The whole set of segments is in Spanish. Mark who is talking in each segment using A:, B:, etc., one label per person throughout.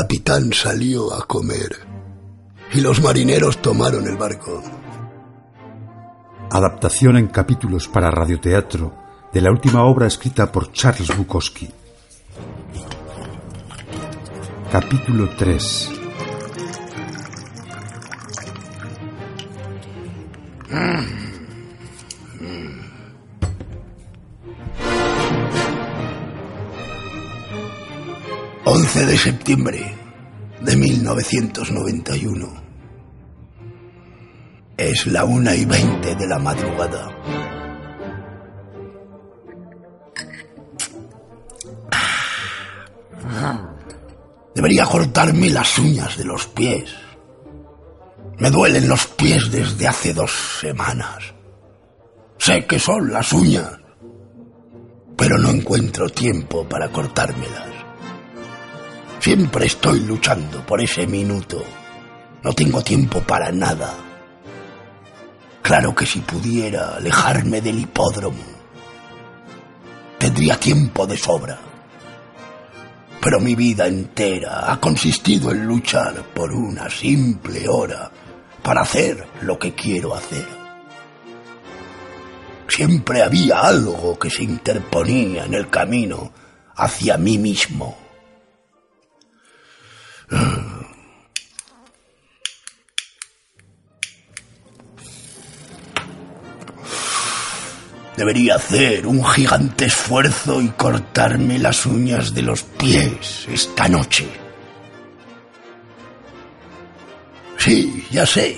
A: capitán salió a comer y los marineros tomaron el barco.
B: Adaptación en capítulos para radioteatro de la última obra escrita por Charles Bukowski. Capítulo 3
A: 11 de septiembre de 1991. Es la una y veinte de la madrugada. Debería cortarme las uñas de los pies. Me duelen los pies desde hace dos semanas. Sé que son las uñas, pero no encuentro tiempo para cortármelas. Siempre estoy luchando por ese minuto. No tengo tiempo para nada. Claro que si pudiera alejarme del hipódromo, tendría tiempo de sobra. Pero mi vida entera ha consistido en luchar por una simple hora para hacer lo que quiero hacer. Siempre había algo que se interponía en el camino hacia mí mismo. Debería hacer un gigante esfuerzo y cortarme las uñas de los pies esta noche. Sí, ya sé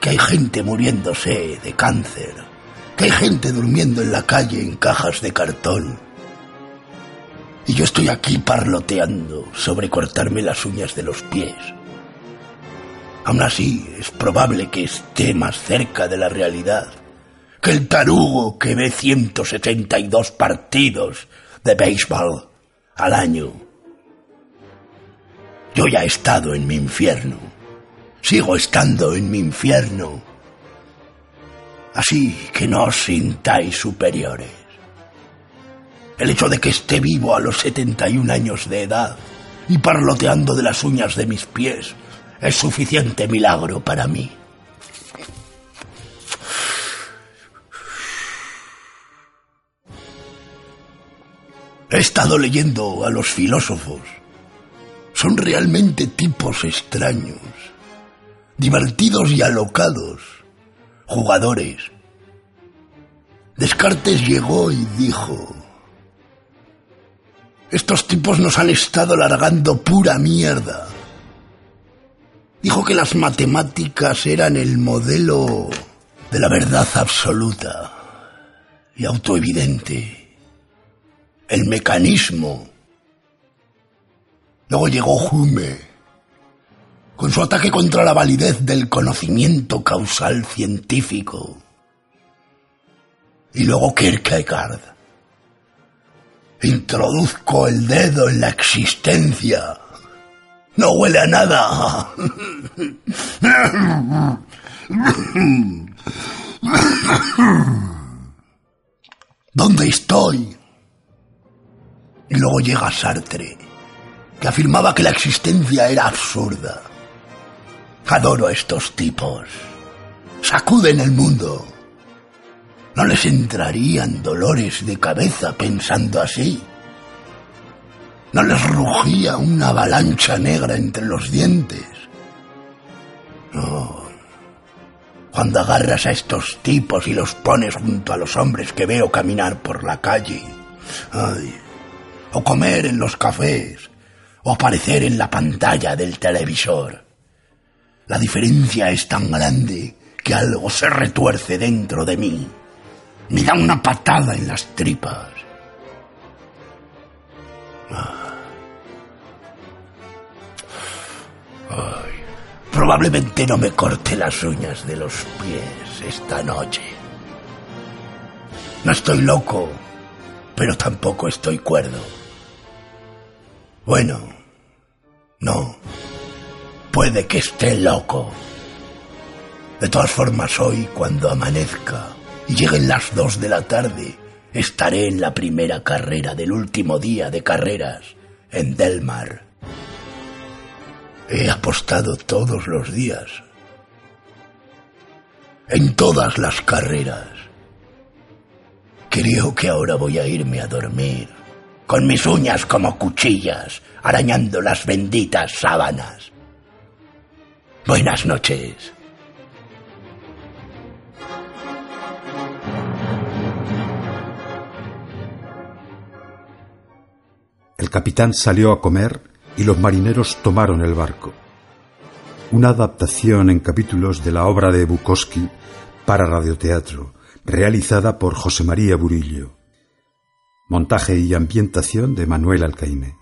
A: que hay gente muriéndose de cáncer, que hay gente durmiendo en la calle en cajas de cartón. Y yo estoy aquí parloteando sobre cortarme las uñas de los pies. Aún así, es probable que esté más cerca de la realidad que el tarugo que ve 172 partidos de béisbol al año. Yo ya he estado en mi infierno. Sigo estando en mi infierno. Así que no os sintáis superiores. El hecho de que esté vivo a los 71 años de edad y parloteando de las uñas de mis pies es suficiente milagro para mí. He estado leyendo a los filósofos. Son realmente tipos extraños, divertidos y alocados, jugadores. Descartes llegó y dijo, estos tipos nos han estado largando pura mierda. Dijo que las matemáticas eran el modelo de la verdad absoluta y autoevidente el mecanismo. Luego llegó Hume, con su ataque contra la validez del conocimiento causal científico. Y luego Kierkegaard. Introduzco el dedo en la existencia. No huele a nada. ¿Dónde estoy? Y luego llega Sartre, que afirmaba que la existencia era absurda. Adoro a estos tipos. Sacuden el mundo. ¿No les entrarían dolores de cabeza pensando así? ¿No les rugía una avalancha negra entre los dientes? No. Cuando agarras a estos tipos y los pones junto a los hombres que veo caminar por la calle. Ay, o comer en los cafés, o aparecer en la pantalla del televisor. La diferencia es tan grande que algo se retuerce dentro de mí. Me da una patada en las tripas. probablemente no me corte las uñas de los pies esta noche. No estoy loco, pero tampoco estoy cuerdo. Bueno, no. Puede que esté loco. De todas formas, hoy, cuando amanezca y lleguen las dos de la tarde, estaré en la primera carrera del último día de carreras en Delmar. He apostado todos los días. En todas las carreras. Creo que ahora voy a irme a dormir, con mis uñas como cuchillas, arañando las benditas sábanas. Buenas noches.
B: El capitán salió a comer y los marineros tomaron el barco. Una adaptación en capítulos de la obra de Bukowski para radioteatro, realizada por José María Burillo. Montaje y ambientación de Manuel Alcaine.